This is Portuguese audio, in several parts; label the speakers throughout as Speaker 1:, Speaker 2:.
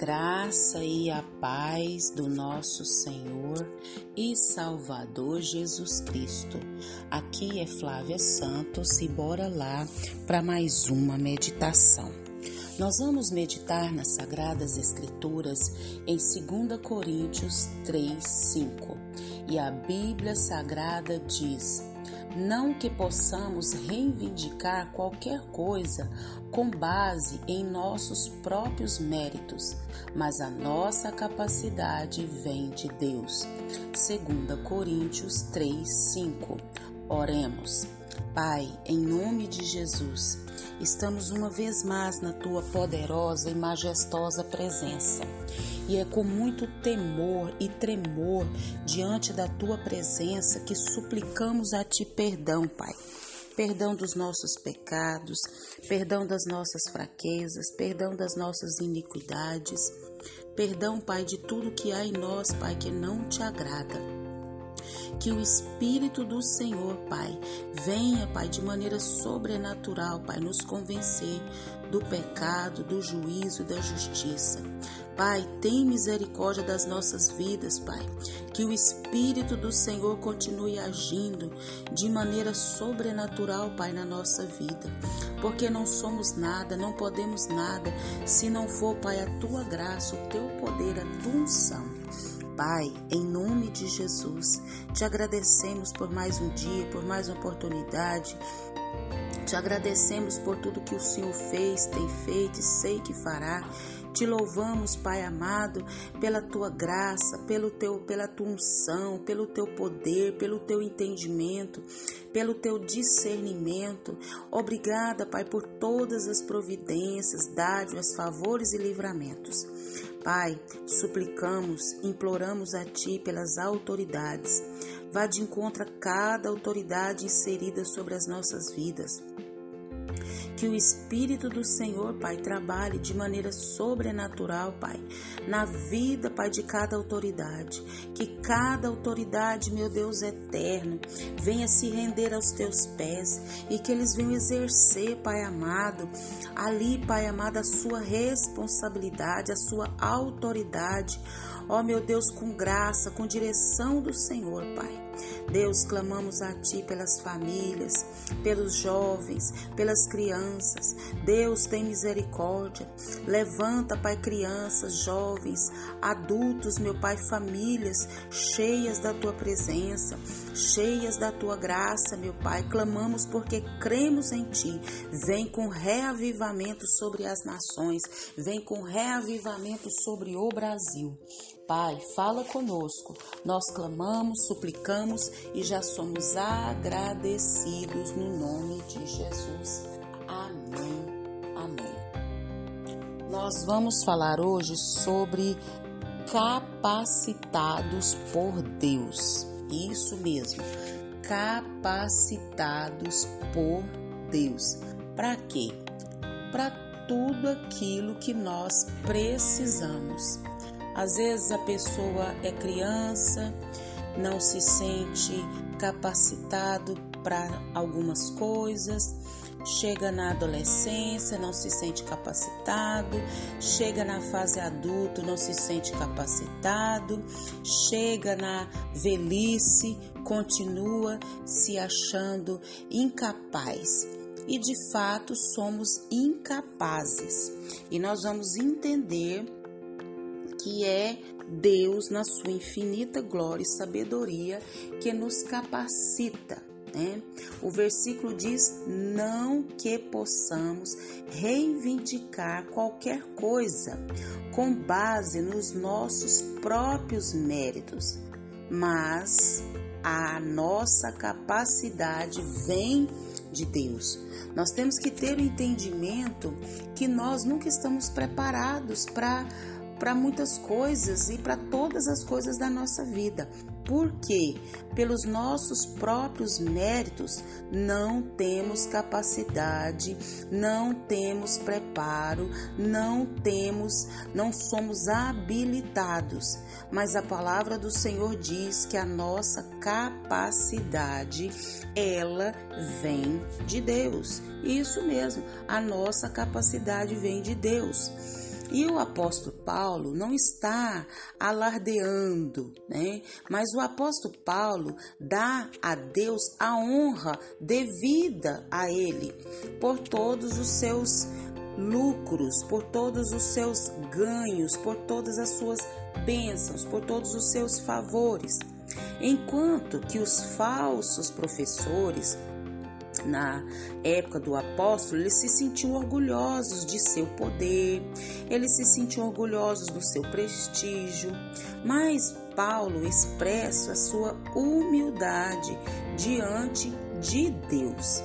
Speaker 1: graça e a paz do nosso Senhor e Salvador Jesus Cristo. Aqui é Flávia Santos e bora lá para mais uma meditação. Nós vamos meditar nas Sagradas Escrituras em 2 Coríntios 3, 5. E a Bíblia Sagrada diz: não que possamos reivindicar qualquer coisa com base em nossos próprios méritos, mas a nossa capacidade vem de Deus. 2 Coríntios 3, 5. Oremos. Pai, em nome de Jesus, estamos uma vez mais na tua poderosa e majestosa presença. E é com muito temor e tremor diante da tua presença que suplicamos a ti perdão, Pai. Perdão dos nossos pecados, perdão das nossas fraquezas, perdão das nossas iniquidades. Perdão, Pai, de tudo que há em nós, Pai, que não te agrada. Que o Espírito do Senhor, Pai, venha, Pai, de maneira sobrenatural, Pai, nos convencer do pecado, do juízo, da justiça. Pai, tem misericórdia das nossas vidas, Pai. Que o Espírito do Senhor continue agindo de maneira sobrenatural, Pai, na nossa vida. Porque não somos nada, não podemos nada, se não for, Pai, a tua graça, o teu poder, a tua unção. Pai, em nome de Jesus, te agradecemos por mais um dia, por mais uma oportunidade. Te agradecemos por tudo que o Senhor fez, tem feito e sei que fará. Te louvamos, Pai amado, pela tua graça, pelo teu, pela tua unção, pelo teu poder, pelo teu entendimento, pelo teu discernimento. Obrigada, Pai, por todas as providências, dádivas, favores e livramentos. Pai, suplicamos, imploramos a Ti pelas autoridades. Vá de encontro a cada autoridade inserida sobre as nossas vidas. Que o Espírito do Senhor, Pai, trabalhe de maneira sobrenatural, Pai, na vida, Pai, de cada autoridade. Que cada autoridade, meu Deus eterno, venha se render aos teus pés e que eles venham exercer, Pai amado, ali, Pai amado, a sua responsabilidade, a sua autoridade. Ó, meu Deus, com graça, com direção do Senhor, Pai. Deus, clamamos a Ti pelas famílias, pelos jovens, pelas crianças. Deus, tem misericórdia. Levanta, Pai, crianças, jovens, adultos, meu Pai, famílias cheias da Tua presença, cheias da Tua graça, meu Pai. Clamamos porque cremos em Ti. Vem com reavivamento sobre as nações, vem com reavivamento sobre o Brasil. Pai, fala conosco. Nós clamamos, suplicamos e já somos agradecidos no nome de Jesus. Amém. Amém. Nós vamos falar hoje sobre capacitados por Deus. Isso mesmo. Capacitados por Deus. Para quê? Para tudo aquilo que nós precisamos às vezes a pessoa é criança, não se sente capacitado para algumas coisas, chega na adolescência, não se sente capacitado, chega na fase adulto, não se sente capacitado, chega na velhice, continua se achando incapaz. E de fato somos incapazes. E nós vamos entender que é Deus, na sua infinita glória e sabedoria, que nos capacita. Né? O versículo diz: não que possamos reivindicar qualquer coisa com base nos nossos próprios méritos, mas a nossa capacidade vem de Deus. Nós temos que ter o entendimento que nós nunca estamos preparados para para muitas coisas e para todas as coisas da nossa vida. Porque pelos nossos próprios méritos não temos capacidade, não temos preparo, não temos, não somos habilitados. Mas a palavra do Senhor diz que a nossa capacidade ela vem de Deus. Isso mesmo, a nossa capacidade vem de Deus. E o apóstolo Paulo não está alardeando, né? Mas o apóstolo Paulo dá a Deus a honra devida a ele por todos os seus lucros, por todos os seus ganhos, por todas as suas bênçãos, por todos os seus favores. Enquanto que os falsos professores na época do apóstolo, eles se sentiam orgulhosos de seu poder, eles se sentiam orgulhosos do seu prestígio, mas Paulo expressa a sua humildade diante de Deus.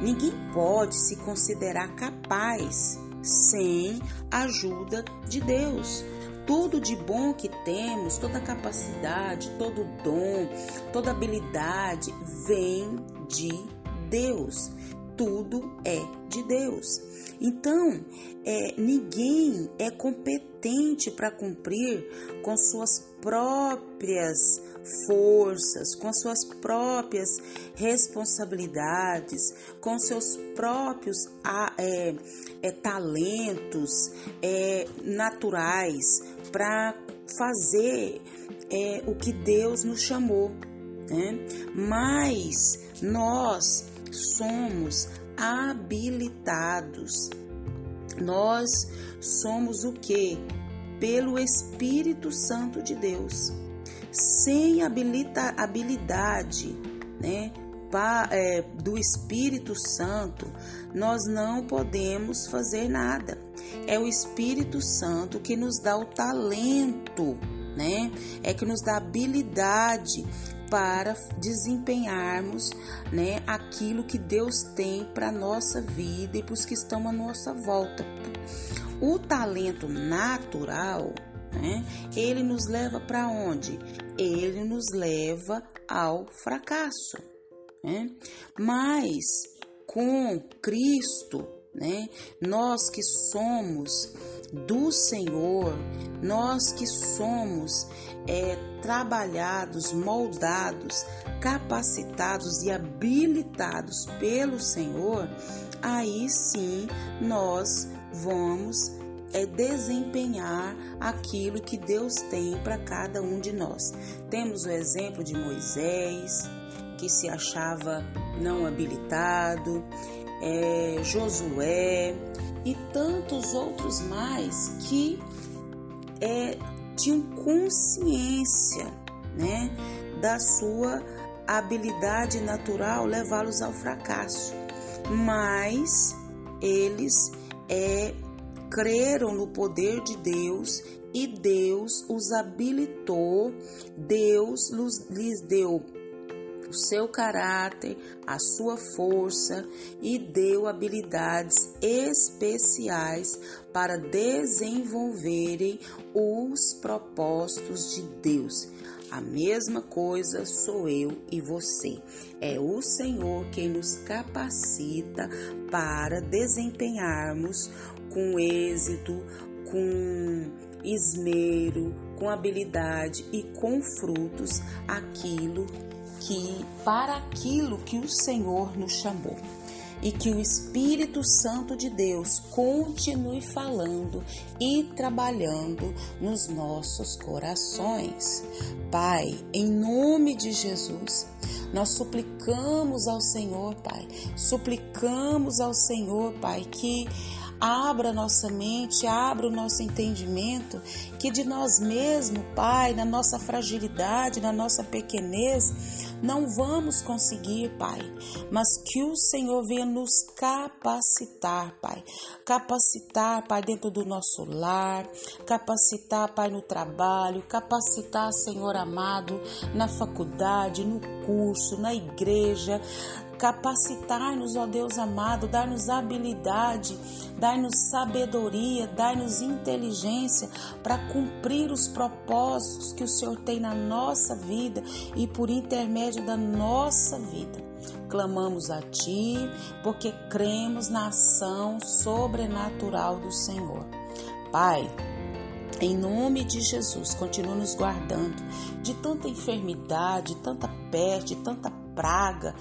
Speaker 1: Ninguém pode se considerar capaz sem a ajuda de Deus. Tudo de bom que temos, toda capacidade, todo dom, toda habilidade vem de Deus. Tudo é de Deus. Então, é, ninguém é competente para cumprir com suas próprias forças, com suas próprias responsabilidades, com seus próprios é, é, talentos é, naturais para fazer é, o que Deus nos chamou. Né? Mas nós somos habilitados. Nós somos o que? Pelo Espírito Santo de Deus. Sem habilita, habilidade, né? Pa, é, do Espírito Santo, nós não podemos fazer nada. É o Espírito Santo que nos dá o talento, né? É que nos dá habilidade para desempenharmos né, aquilo que Deus tem para a nossa vida e para os que estão à nossa volta. O talento natural, né, ele nos leva para onde? Ele nos leva ao fracasso. Né? Mas com Cristo, né, nós que somos do Senhor, nós que somos é, trabalhados, moldados, capacitados e habilitados pelo Senhor, aí sim nós vamos é desempenhar aquilo que Deus tem para cada um de nós. Temos o exemplo de Moisés, que se achava não habilitado, é, Josué e tantos outros mais que é, tinham consciência né, da sua habilidade natural levá-los ao fracasso, mas eles é, creram no poder de Deus e Deus os habilitou, Deus lhes deu o seu caráter, a sua força e deu habilidades especiais para desenvolverem os propósitos de Deus. A mesma coisa sou eu e você. É o Senhor quem nos capacita para desempenharmos com êxito, com esmero, com habilidade e com frutos aquilo que para aquilo que o Senhor nos chamou. E que o Espírito Santo de Deus continue falando e trabalhando nos nossos corações. Pai, em nome de Jesus, nós suplicamos ao Senhor, Pai, suplicamos ao Senhor, Pai, que abra nossa mente, abra o nosso entendimento, que de nós mesmos, Pai, na nossa fragilidade, na nossa pequenez, não vamos conseguir, Pai, mas que o Senhor venha nos capacitar, Pai. Capacitar, Pai, dentro do nosso lar, capacitar, Pai, no trabalho, capacitar, Senhor amado, na faculdade, no curso, na igreja, capacitar-nos, ó Deus amado, dar-nos habilidade, dar-nos sabedoria, dar-nos inteligência para cumprir os propósitos que o Senhor tem na nossa vida e por intermédio da nossa vida. Clamamos a Ti porque cremos na ação sobrenatural do Senhor. Pai, em nome de Jesus, continua nos guardando de tanta enfermidade, tanta peste, tanta praga,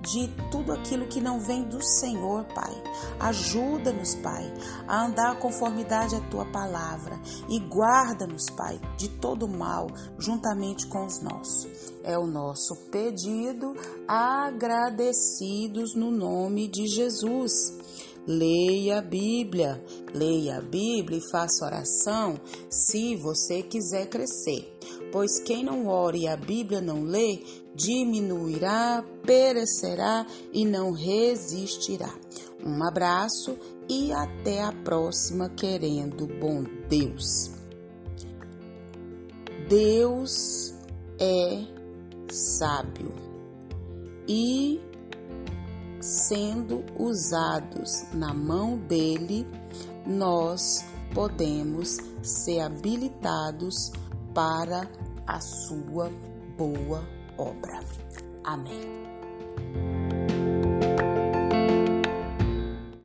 Speaker 1: de tudo aquilo que não vem do Senhor, Pai. Ajuda-nos, Pai, a andar conformidade à tua palavra e guarda-nos, Pai, de todo mal, juntamente com os nossos. É o nosso pedido, agradecidos no nome de Jesus. Leia a Bíblia, leia a Bíblia e faça oração se você quiser crescer. Pois quem não ore e a Bíblia não lê, diminuirá, perecerá e não resistirá. Um abraço e até a próxima, querendo bom Deus. Deus é sábio e sendo usados na mão dele, nós podemos ser habilitados para a sua boa obra. Amém.